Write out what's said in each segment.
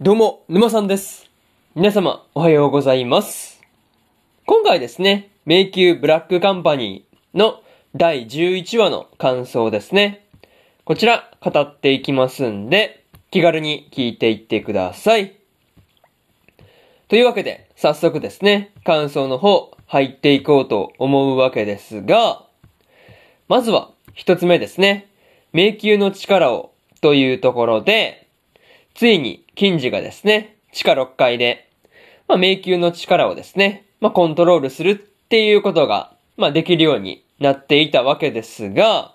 どうも、沼さんです。皆様、おはようございます。今回ですね、迷宮ブラックカンパニーの第11話の感想ですね。こちら、語っていきますんで、気軽に聞いていってください。というわけで、早速ですね、感想の方、入っていこうと思うわけですが、まずは、一つ目ですね。迷宮の力を、というところで、ついに、金次がですね、地下6階で、まあ、迷宮の力をですね、まあ、コントロールするっていうことが、まあ、できるようになっていたわけですが、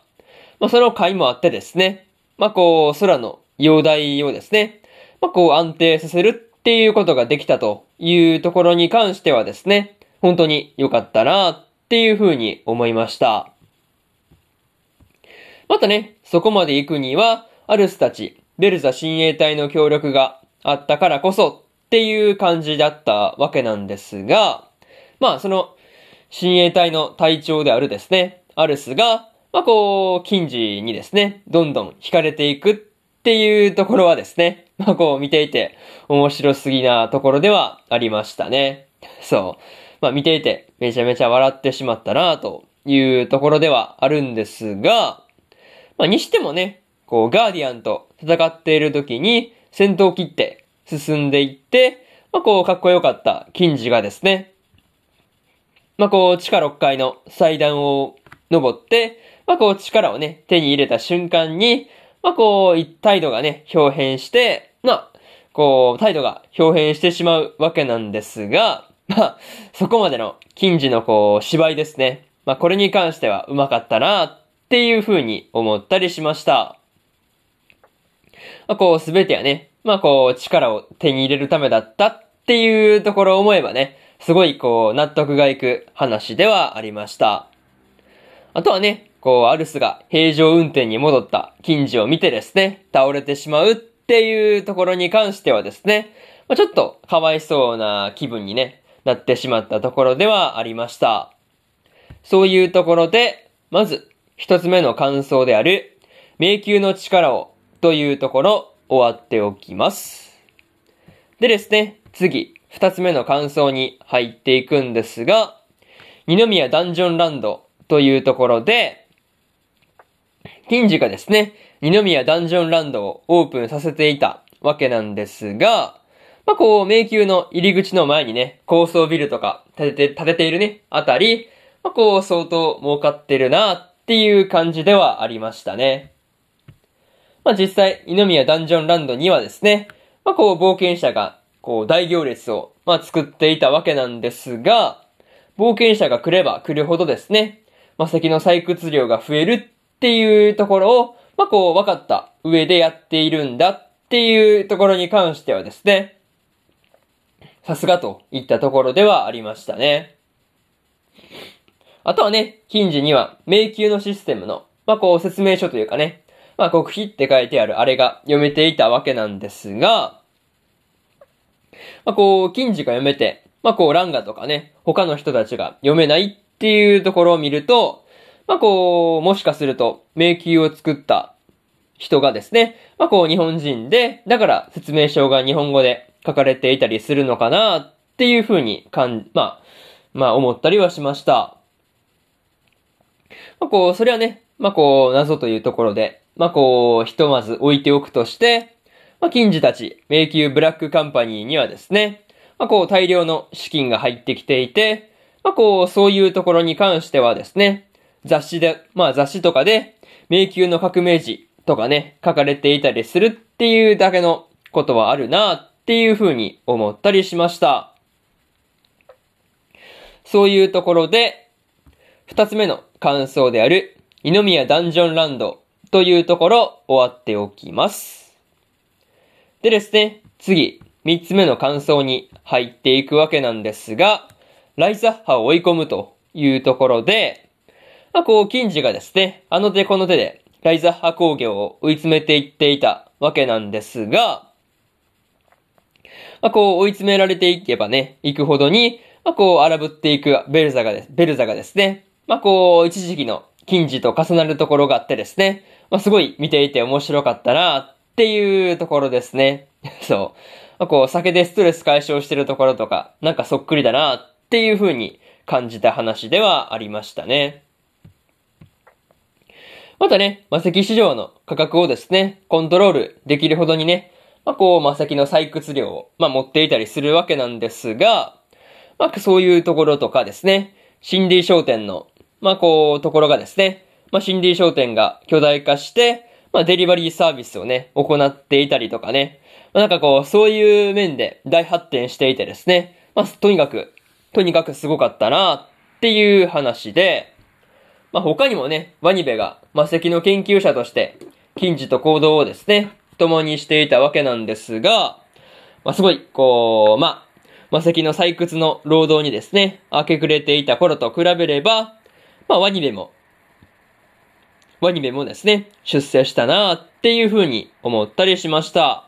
まあ、その回もあってですね、まあ、こう、空の容体をですね、まあ、こう安定させるっていうことができたというところに関してはですね、本当に良かったなっていうふうに思いました。またね、そこまで行くには、アルスたち、ベルザ親衛隊の協力があったからこそっていう感じだったわけなんですが、まあその親衛隊の隊長であるですね、アルスが、まあこう、金次にですね、どんどん惹かれていくっていうところはですね、まあこう見ていて面白すぎなところではありましたね。そう。まあ見ていてめちゃめちゃ笑ってしまったなというところではあるんですが、まあにしてもね、こうガーディアンと戦っている時に戦闘を切って進んでいって、まあこうかっこよかった金次がですね、まあこう地下6階の祭壇を登って、まあこう力をね手に入れた瞬間に、まあこう態度がね表変して、まあこう態度が表変してしまうわけなんですが、まあそこまでの金次のこう芝居ですね。まあこれに関しては上手かったなっていう風に思ったりしました。まあ、こう、すべてはね、まあ、こう、力を手に入れるためだったっていうところを思えばね、すごいこう、納得がいく話ではありました。あとはね、こう、アルスが平常運転に戻った金次を見てですね、倒れてしまうっていうところに関してはですね、まあ、ちょっとかわいそうな気分にね、なってしまったところではありました。そういうところで、まず、一つ目の感想である、迷宮の力をというところ終わっておきます。でですね、次、二つ目の感想に入っていくんですが、二宮ダンジョンランドというところで、金次がですね、二宮ダンジョンランドをオープンさせていたわけなんですが、まあ、こう、迷宮の入り口の前にね、高層ビルとか建てて、建てているね、あたり、まあ、こう、相当儲かってるなっていう感じではありましたね。まあ、実際、二宮ダンジョンランドにはですね、まあ、こう、冒険者が、こう、大行列を、まあ、作っていたわけなんですが、冒険者が来れば来るほどですね、魔石の採掘量が増えるっていうところを、まあ、こう、分かった上でやっているんだっていうところに関してはですね、さすがといったところではありましたね。あとはね、近次には迷宮のシステムの、まあ、こう、説明書というかね、まあ、極秘って書いてあるあれが読めていたわけなんですが、まあ、こう、近次が読めて、まあ、こう、ランガとかね、他の人たちが読めないっていうところを見ると、まあ、こう、もしかすると、迷宮を作った人がですね、まあ、こう、日本人で、だから説明書が日本語で書かれていたりするのかなっていうふうに感じ、まあ、まあ、思ったりはしました。まあ、こう、それはね、まあ、こう、謎というところで、まあ、こう、ひとまず置いておくとして、まあ、金次たち、迷宮ブラックカンパニーにはですね、まあ、こう、大量の資金が入ってきていて、まあ、こう、そういうところに関してはですね、雑誌で、まあ、雑誌とかで、迷宮の革命児とかね、書かれていたりするっていうだけのことはあるなっていうふうに思ったりしました。そういうところで、二つ目の感想である、二宮ダンジョンランドというところ終わっておきます。でですね、次、三つ目の感想に入っていくわけなんですが、ライザッハを追い込むというところで、まあ、こう、金次がですね、あの手この手で、ライザッハ工業を追い詰めていっていたわけなんですが、まあ、こう、追い詰められていけばね、行くほどに、まあ、こう、荒ぶっていくベルザがです、ベルザがですね、まあ、こう、一時期の金次と重なるところがあってですね、まあ、すごい見ていて面白かったな、っっていうところですね。そう。まあ、こう、酒でストレス解消してるところとか、なんかそっくりだなっていう風に感じた話ではありましたね。またね、魔石市場の価格をですね、コントロールできるほどにね、まあ、こう、魔石の採掘量を、まあ、持っていたりするわけなんですが、まあ、そういうところとかですね、シンディ商店の、まあ、こう、ところがですね、まあ、シンディ商店が巨大化して、まあ、デリバリーサービスをね、行っていたりとかね、まあ、なんかこう、そういう面で大発展していてですね、まあ、とにかく、とにかくすごかったなっていう話で、まあ、他にもね、ワニベが魔石の研究者として、近似と行動をですね、共にしていたわけなんですが、まあ、すごい、こう、まあ、魔石の採掘の労働にですね、明け暮れていた頃と比べれば、まあ、ワニベも、ワニベもですね、出世したなっていう風に思ったりしました。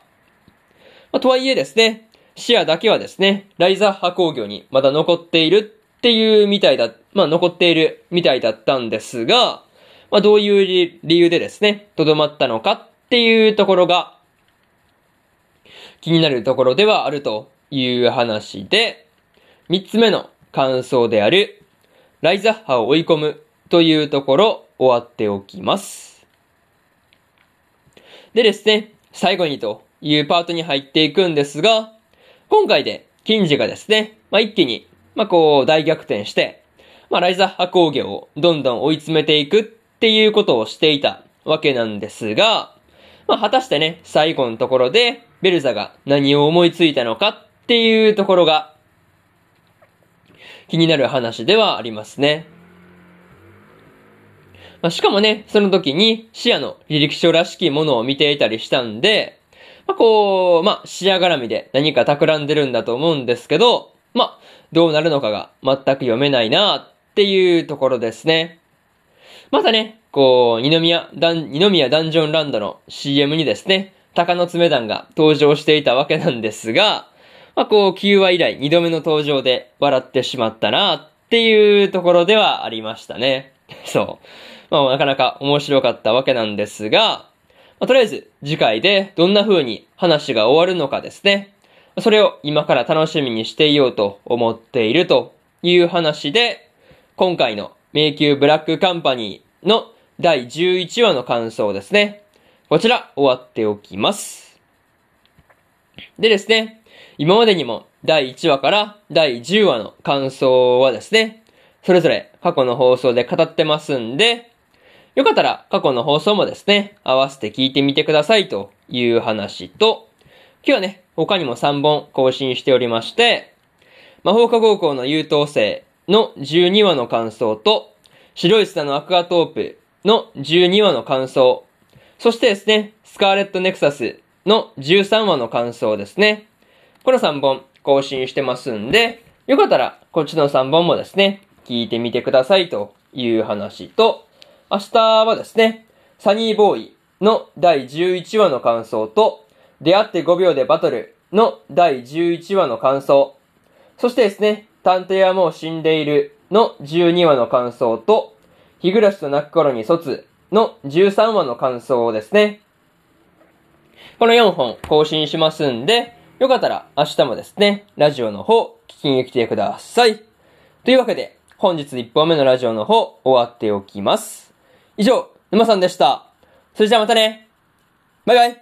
まあ、とはいえですね、視野だけはですね、ライザッハ工業にまだ残っているっていうみたいだ、まあ残っているみたいだったんですが、まあどういう理由でですね、とどまったのかっていうところが気になるところではあるという話で、三つ目の感想である、ライザッハを追い込むというところ終わっておきます。でですね、最後にというパートに入っていくんですが、今回で、金次がですね、まあ、一気に、まあ、こう、大逆転して、まあ、ライザッハ工業をどんどん追い詰めていくっていうことをしていたわけなんですが、まあ、果たしてね、最後のところで、ベルザが何を思いついたのかっていうところが、気になる話ではありますね。まあ、しかもね、その時に視野の履歴書らしきものを見ていたりしたんで、まあ、こう、まあ、視野絡みで何か企んでるんだと思うんですけど、まあ、どうなるのかが全く読めないなっていうところですね。またね、こう、二宮、二宮ダンジョンランドの CM にですね、鷹の爪団が登場していたわけなんですが、まあ、こう、9話以来2度目の登場で笑ってしまったなっていうところではありましたね。そう。まあ、なかなか面白かったわけなんですが、まあ、とりあえず次回でどんな風に話が終わるのかですね。それを今から楽しみにしていようと思っているという話で、今回の迷宮ブラックカンパニーの第11話の感想ですね。こちら終わっておきます。でですね、今までにも第1話から第10話の感想はですね、それぞれ過去の放送で語ってますんで、よかったら過去の放送もですね、合わせて聞いてみてくださいという話と、今日はね、他にも3本更新しておりまして、魔法科高校の優等生の12話の感想と、白い砂のアクアトープの12話の感想、そしてですね、スカーレットネクサスの13話の感想ですね。この3本更新してますんで、よかったらこっちの3本もですね、聞いてみてくださいという話と、明日はですね、サニーボーイの第11話の感想と、出会って5秒でバトルの第11話の感想、そしてですね、探偵はもう死んでいるの12話の感想と、日暮らしと泣く頃に卒の13話の感想をですね、この4本更新しますんで、よかったら明日もですね、ラジオの方聞きに来てください。というわけで、本日1本目のラジオの方終わっておきます。以上、沼さんでした。それじゃあまたね。バイバイ。